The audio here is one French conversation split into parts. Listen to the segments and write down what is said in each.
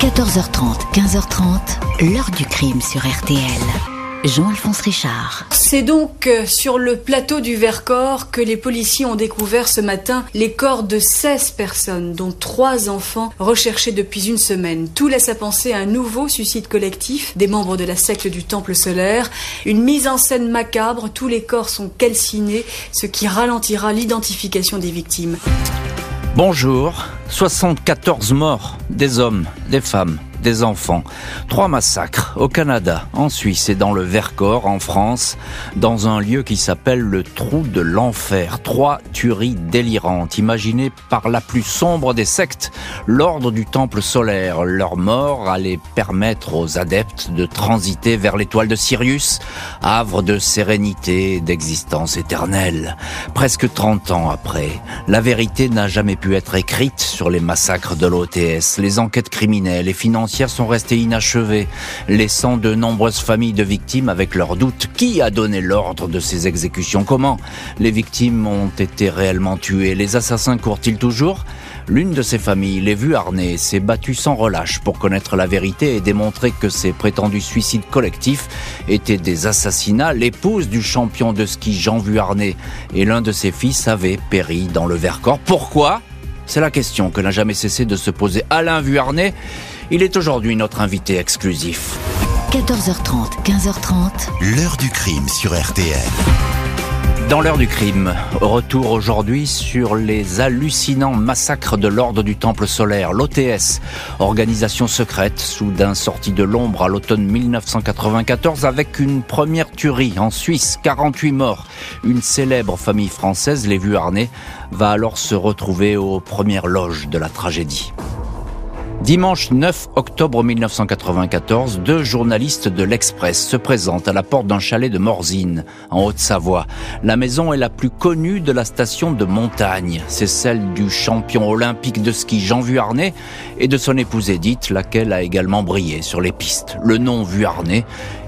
14h30, 15h30, l'heure du crime sur RTL. Jean-Alphonse Richard. C'est donc euh, sur le plateau du Vercors que les policiers ont découvert ce matin les corps de 16 personnes, dont 3 enfants recherchés depuis une semaine. Tout laisse à penser à un nouveau suicide collectif des membres de la secte du Temple solaire. Une mise en scène macabre, tous les corps sont calcinés, ce qui ralentira l'identification des victimes. Bonjour, 74 morts, des hommes, des femmes, des enfants. Trois massacres au Canada, en Suisse et dans le Vercors, en France, dans un lieu qui s'appelle le Trou de l'Enfer. Trois tueries délirantes, imaginées par la plus sombre des sectes, l'ordre du Temple solaire. Leur mort allait permettre aux adeptes de transiter vers l'étoile de Sirius, havre de sérénité, d'existence éternelle. Presque 30 ans après, la vérité n'a jamais pu être écrite sur les massacres de l'OTS, les enquêtes criminelles et financières sont restées inachevées, laissant de nombreuses familles de victimes avec leurs doutes. Qui a donné l'ordre de ces exécutions? Comment les victimes ont été réellement tuées? Les assassins courent-ils toujours? L'une de ces familles, les Vuarnet, s'est battue sans relâche pour connaître la vérité et démontrer que ces prétendus suicides collectifs étaient des assassinats. L'épouse du champion de ski Jean Vuarnet et l'un de ses fils avaient péri dans le Vercors. Pourquoi? C'est la question que n'a jamais cessé de se poser Alain Vuarnet il est aujourd'hui notre invité exclusif. 14h30, 15h30. L'heure du crime sur RTL. Dans l'heure du crime, retour aujourd'hui sur les hallucinants massacres de l'ordre du Temple solaire, l'OTS, organisation secrète, soudain sortie de l'ombre à l'automne 1994 avec une première tuerie en Suisse, 48 morts. Une célèbre famille française, les Vuarnet, va alors se retrouver aux premières loges de la tragédie. Dimanche 9 octobre 1994, deux journalistes de l'Express se présentent à la porte d'un chalet de Morzine, en Haute-Savoie. La maison est la plus connue de la station de montagne. C'est celle du champion olympique de ski Jean Vuarnet et de son épouse Edith, laquelle a également brillé sur les pistes. Le nom Vuarnet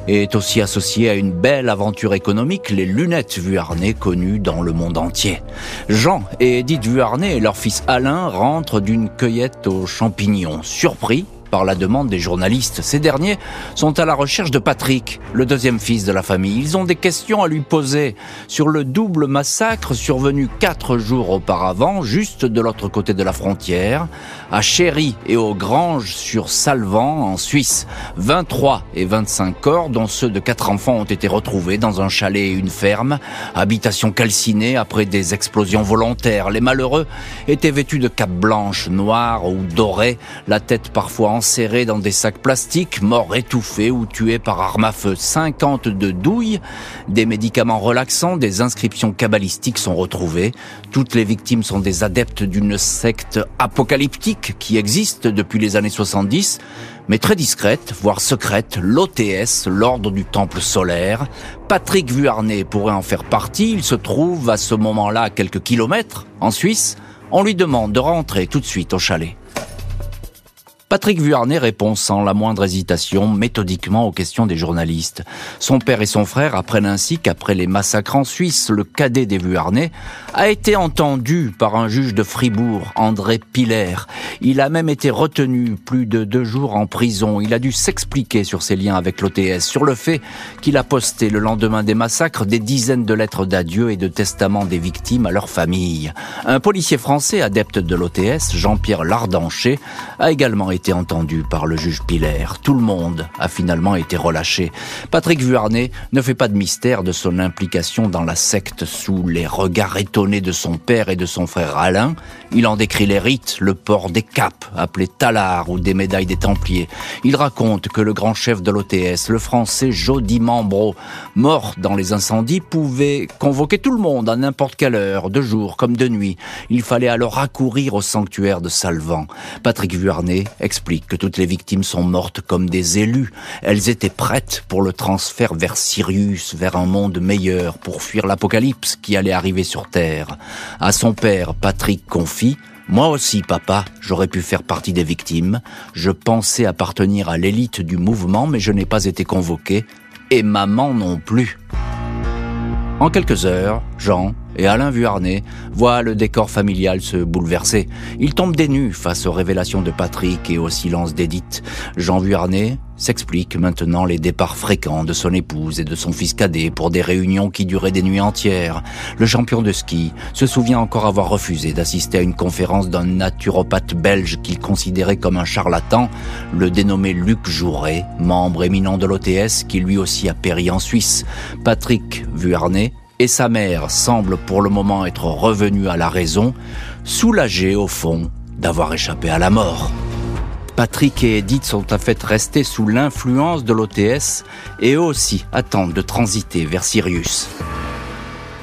est aussi associé à une belle aventure économique, les lunettes Vuarnet connues dans le monde entier. Jean et Edith Vuarnet et leur fils Alain rentrent d'une cueillette aux champignons. Surpris, par la demande des journalistes. Ces derniers sont à la recherche de Patrick, le deuxième fils de la famille. Ils ont des questions à lui poser sur le double massacre survenu quatre jours auparavant, juste de l'autre côté de la frontière, à Chéry et aux Granges sur Salvan, en Suisse. 23 et 25 corps, dont ceux de quatre enfants, ont été retrouvés dans un chalet et une ferme, habitation calcinée après des explosions volontaires. Les malheureux étaient vêtus de capes blanches, noires ou dorées, la tête parfois enserrés dans des sacs plastiques, morts étouffés ou tués par arme à feu. 50 de douilles, des médicaments relaxants, des inscriptions cabalistiques sont retrouvées. Toutes les victimes sont des adeptes d'une secte apocalyptique qui existe depuis les années 70, mais très discrète, voire secrète, l'OTS, l'ordre du temple solaire. Patrick Vuarnet pourrait en faire partie, il se trouve à ce moment-là à quelques kilomètres, en Suisse. On lui demande de rentrer tout de suite au chalet. Patrick Vuarnet répond sans la moindre hésitation, méthodiquement aux questions des journalistes. Son père et son frère apprennent ainsi qu'après les massacres en Suisse, le cadet des Vuarnet a été entendu par un juge de Fribourg, André Piller. Il a même été retenu plus de deux jours en prison. Il a dû s'expliquer sur ses liens avec l'OTS, sur le fait qu'il a posté le lendemain des massacres des dizaines de lettres d'adieu et de testaments des victimes à leurs familles. Un policier français adepte de l'OTS, Jean-Pierre Lardancher, a également été entendu par le juge Pilaire. Tout le monde a finalement été relâché. Patrick Vuarnet ne fait pas de mystère de son implication dans la secte sous les regards étonnés de son père et de son frère Alain. Il en décrit les rites, le port des capes, appelés talards ou des médailles des Templiers. Il raconte que le grand chef de l'OTS, le français Jody Mambro, mort dans les incendies, pouvait convoquer tout le monde à n'importe quelle heure, de jour comme de nuit. Il fallait alors accourir au sanctuaire de Salvan. Patrick Vuarnet explique que toutes les victimes sont mortes comme des élus. Elles étaient prêtes pour le transfert vers Sirius, vers un monde meilleur, pour fuir l'apocalypse qui allait arriver sur Terre. À son père, Patrick confie moi aussi, papa, j'aurais pu faire partie des victimes. Je pensais appartenir à l'élite du mouvement, mais je n'ai pas été convoqué. Et maman non plus. En quelques heures, Jean et Alain Vuarnet voient le décor familial se bouleverser. Ils tombent des face aux révélations de Patrick et au silence d'Edith. Jean Vuarnet s'explique maintenant les départs fréquents de son épouse et de son fils cadet pour des réunions qui duraient des nuits entières. Le champion de ski se souvient encore avoir refusé d'assister à une conférence d'un naturopathe belge qu'il considérait comme un charlatan, le dénommé Luc Jouret, membre éminent de l'OTS qui lui aussi a péri en Suisse. Patrick Vuarnet et sa mère semble pour le moment être revenue à la raison, soulagée au fond d'avoir échappé à la mort. Patrick et Edith sont en fait restés sous l'influence de l'OTS et eux aussi attendent de transiter vers Sirius.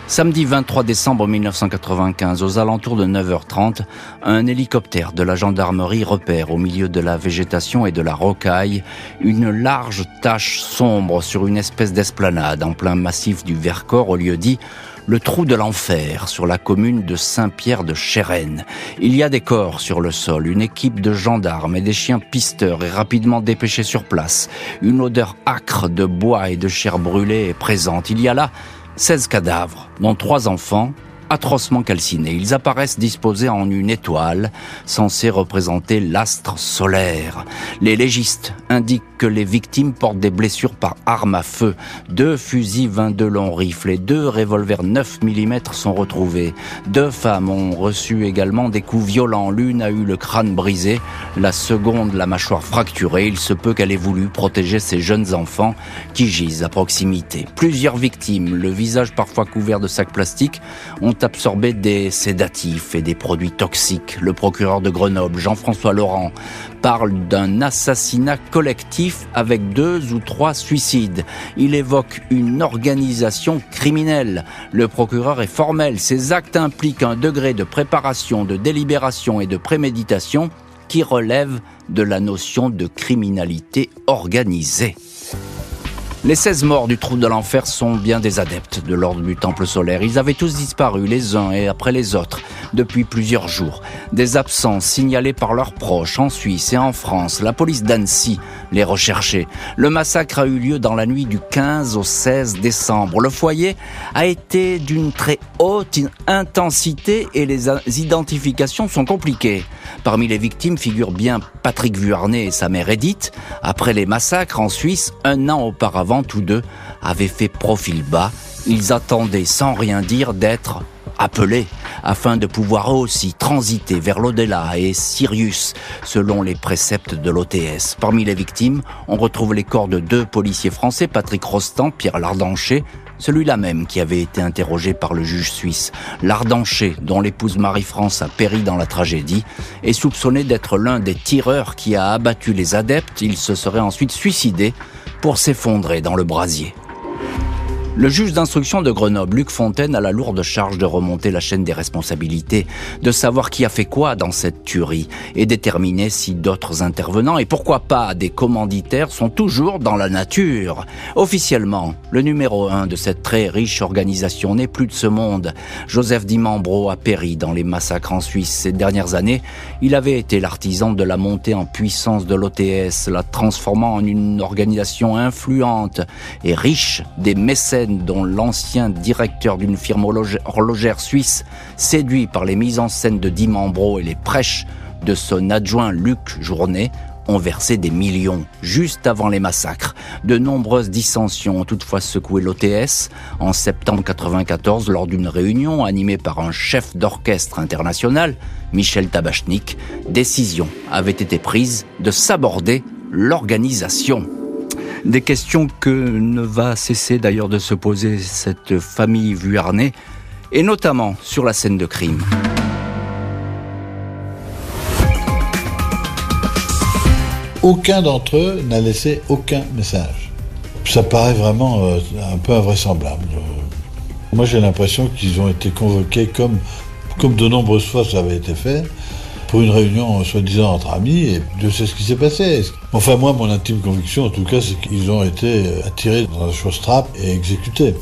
Samedi 23 décembre 1995, aux alentours de 9h30, un hélicoptère de la gendarmerie repère au milieu de la végétation et de la rocaille une large tache sombre sur une espèce d'esplanade en plein massif du Vercors au lieu dit le trou de l'enfer sur la commune de Saint-Pierre de Chérennes. Il y a des corps sur le sol, une équipe de gendarmes et des chiens pisteurs est rapidement dépêchés sur place. Une odeur âcre de bois et de chair brûlée est présente. Il y a là 16 cadavres, dont trois enfants, atrocement calcinés. Ils apparaissent disposés en une étoile, censée représenter l'astre solaire. Les légistes indiquent que les victimes portent des blessures par arme à feu. Deux fusils 22 longs rifles et deux revolvers 9 mm sont retrouvés. Deux femmes ont reçu également des coups violents. L'une a eu le crâne brisé, la seconde la mâchoire fracturée. Il se peut qu'elle ait voulu protéger ses jeunes enfants qui gisent à proximité. Plusieurs victimes, le visage parfois couvert de sacs plastiques, ont absorbé des sédatifs et des produits toxiques. Le procureur de Grenoble, Jean-François Laurent, parle d'un assassinat collectif avec deux ou trois suicides. Il évoque une organisation criminelle. Le procureur est formel. Ces actes impliquent un degré de préparation, de délibération et de préméditation qui relève de la notion de criminalité organisée. Les 16 morts du trou de l'enfer sont bien des adeptes de l'ordre du Temple solaire. Ils avaient tous disparu les uns et après les autres depuis plusieurs jours. Des absences signalées par leurs proches en Suisse et en France. La police d'Annecy les recherchait. Le massacre a eu lieu dans la nuit du 15 au 16 décembre. Le foyer a été d'une très haute intensité et les identifications sont compliquées. Parmi les victimes figurent bien Patrick Vuarnet et sa mère Edith. Après les massacres en Suisse, un an auparavant, tous deux avaient fait profil bas. Ils attendaient sans rien dire d'être appelés afin de pouvoir aussi transiter vers l'au-delà et Sirius selon les préceptes de l'OTS. Parmi les victimes, on retrouve les corps de deux policiers français, Patrick Rostand, Pierre Lardancher, celui-là même qui avait été interrogé par le juge suisse. Lardancher, dont l'épouse Marie-France a péri dans la tragédie, est soupçonné d'être l'un des tireurs qui a abattu les adeptes. Il se serait ensuite suicidé pour s'effondrer dans le brasier. Le juge d'instruction de Grenoble, Luc Fontaine, a la lourde charge de remonter la chaîne des responsabilités, de savoir qui a fait quoi dans cette tuerie et déterminer si d'autres intervenants et pourquoi pas des commanditaires sont toujours dans la nature. Officiellement, le numéro un de cette très riche organisation n'est plus de ce monde. Joseph Dimambro a péri dans les massacres en Suisse ces dernières années. Il avait été l'artisan de la montée en puissance de l'OTS, la transformant en une organisation influente et riche des mécènes dont l'ancien directeur d'une firme horlogère suisse, séduit par les mises en scène de Dimambro et les prêches de son adjoint Luc Journet, ont versé des millions juste avant les massacres. De nombreuses dissensions ont toutefois secoué l'OTS. En septembre 94, lors d'une réunion animée par un chef d'orchestre international, Michel Tabachnik, décision avait été prise de s'aborder l'organisation. Des questions que ne va cesser d'ailleurs de se poser cette famille Vuarnet, et notamment sur la scène de crime. Aucun d'entre eux n'a laissé aucun message. Ça paraît vraiment euh, un peu invraisemblable. Moi j'ai l'impression qu'ils ont été convoqués comme, comme de nombreuses fois ça avait été fait, pour une réunion soi-disant entre amis, et Dieu sait ce qui s'est passé. Enfin, moi, mon intime conviction, en tout cas, c'est qu'ils ont été attirés dans un chose trappe et exécutés.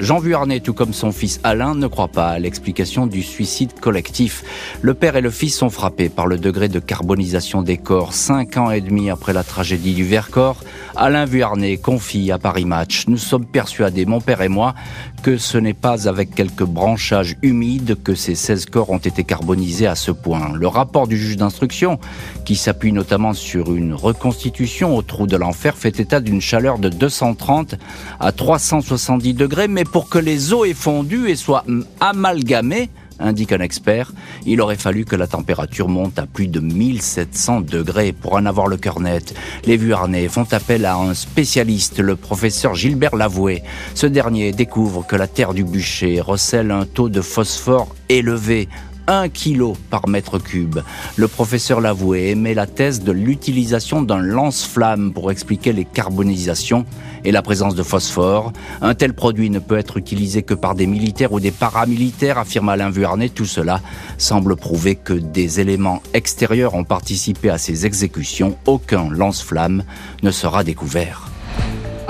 Jean Vuarnet, tout comme son fils Alain, ne croit pas à l'explication du suicide collectif. Le père et le fils sont frappés par le degré de carbonisation des corps. Cinq ans et demi après la tragédie du Vercors, Alain Vuarnet confie à Paris Match Nous sommes persuadés, mon père et moi, que ce n'est pas avec quelques branchages humides que ces 16 corps ont été carbonisés à ce point. Le rapport du juge d'instruction, qui s'appuie notamment sur une reconstitution au trou de l'enfer, fait état d'une chaleur de 230 à 370 degrés, mais pour que les eaux aient fondu et soient amalgamées, indique un expert, il aurait fallu que la température monte à plus de 1700 degrés pour en avoir le cœur net. Les Vuarnais font appel à un spécialiste, le professeur Gilbert Lavoué. Ce dernier découvre que la terre du bûcher recèle un taux de phosphore élevé, 1 kg par mètre cube. Le professeur Lavoué émet la thèse de l'utilisation d'un lance-flamme pour expliquer les carbonisations et la présence de phosphore. Un tel produit ne peut être utilisé que par des militaires ou des paramilitaires, affirme Alain Vuarnet. Tout cela semble prouver que des éléments extérieurs ont participé à ces exécutions. Aucun lance-flamme ne sera découvert.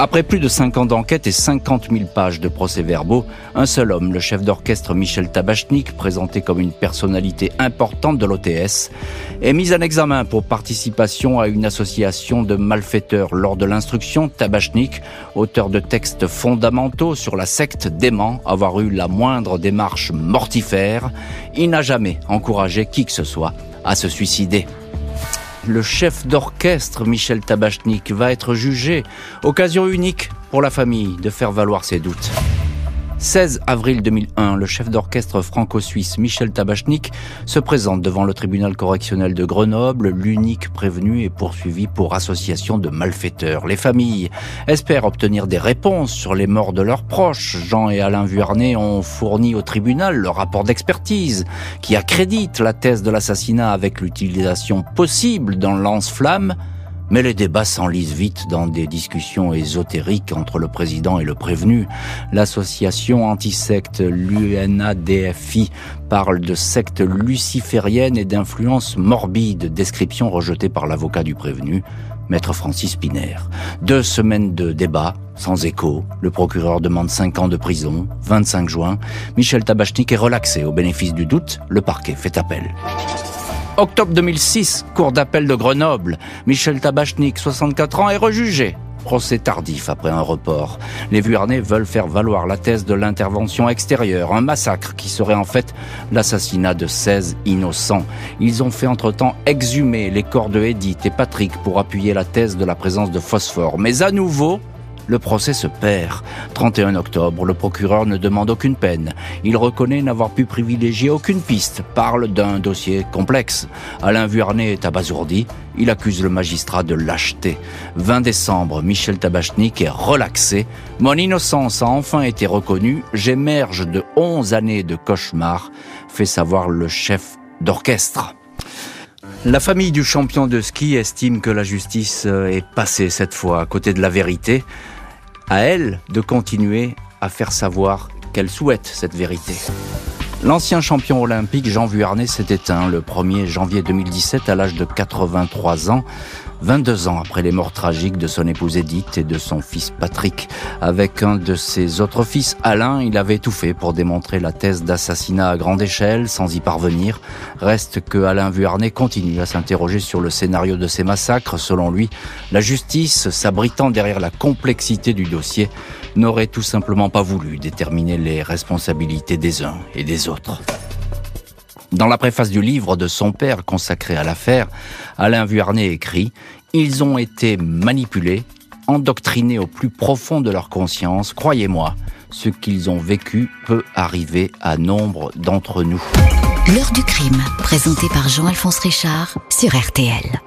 Après plus de 5 ans d'enquête et 50 000 pages de procès-verbaux, un seul homme, le chef d'orchestre Michel Tabachnik, présenté comme une personnalité importante de l'OTS, est mis en examen pour participation à une association de malfaiteurs. Lors de l'instruction, Tabachnik, auteur de textes fondamentaux sur la secte, dément avoir eu la moindre démarche mortifère. Il n'a jamais encouragé qui que ce soit à se suicider le chef d'orchestre Michel Tabachnik va être jugé. Occasion unique pour la famille de faire valoir ses doutes. 16 avril 2001, le chef d'orchestre franco-suisse Michel Tabachnik se présente devant le tribunal correctionnel de Grenoble. L'unique prévenu est poursuivi pour association de malfaiteurs. Les familles espèrent obtenir des réponses sur les morts de leurs proches. Jean et Alain Vuarnet ont fourni au tribunal le rapport d'expertise qui accrédite la thèse de l'assassinat avec l'utilisation possible d'un lance-flamme mais les débats s'enlisent vite dans des discussions ésotériques entre le président et le prévenu. L'association antisecte, l'UNADFI, parle de secte luciférienne et d'influence morbide, description rejetée par l'avocat du prévenu, maître Francis Piner. Deux semaines de débats, sans écho. Le procureur demande 5 ans de prison. 25 juin, Michel Tabachnik est relaxé au bénéfice du doute. Le parquet fait appel. Octobre 2006, cour d'appel de Grenoble. Michel Tabachnik, 64 ans, est rejugé. Procès tardif après un report. Les Vuarnais veulent faire valoir la thèse de l'intervention extérieure, un massacre qui serait en fait l'assassinat de 16 innocents. Ils ont fait entre-temps exhumer les corps de Edith et Patrick pour appuyer la thèse de la présence de phosphore. Mais à nouveau, le procès se perd. 31 octobre, le procureur ne demande aucune peine. Il reconnaît n'avoir pu privilégier aucune piste, parle d'un dossier complexe. Alain Vuarnet est abasourdi. Il accuse le magistrat de lâcheté. 20 décembre, Michel Tabachnik est relaxé. Mon innocence a enfin été reconnue. J'émerge de 11 années de cauchemar, fait savoir le chef d'orchestre. La famille du champion de ski estime que la justice est passée cette fois à côté de la vérité à elle de continuer à faire savoir qu'elle souhaite cette vérité. L'ancien champion olympique Jean Vuarnet s'est éteint le 1er janvier 2017 à l'âge de 83 ans 22 ans après les morts tragiques de son épouse Edith et de son fils Patrick. Avec un de ses autres fils, Alain, il avait tout fait pour démontrer la thèse d'assassinat à grande échelle sans y parvenir. Reste que Alain Vuarnet continue à s'interroger sur le scénario de ces massacres. Selon lui, la justice, s'abritant derrière la complexité du dossier, n'aurait tout simplement pas voulu déterminer les responsabilités des uns et des autres. Dans la préface du livre de son père consacré à l'affaire, Alain Vuarnet écrit Ils ont été manipulés, endoctrinés au plus profond de leur conscience. Croyez-moi, ce qu'ils ont vécu peut arriver à nombre d'entre nous. L'heure du crime, présenté par Jean-Alphonse Richard sur RTL.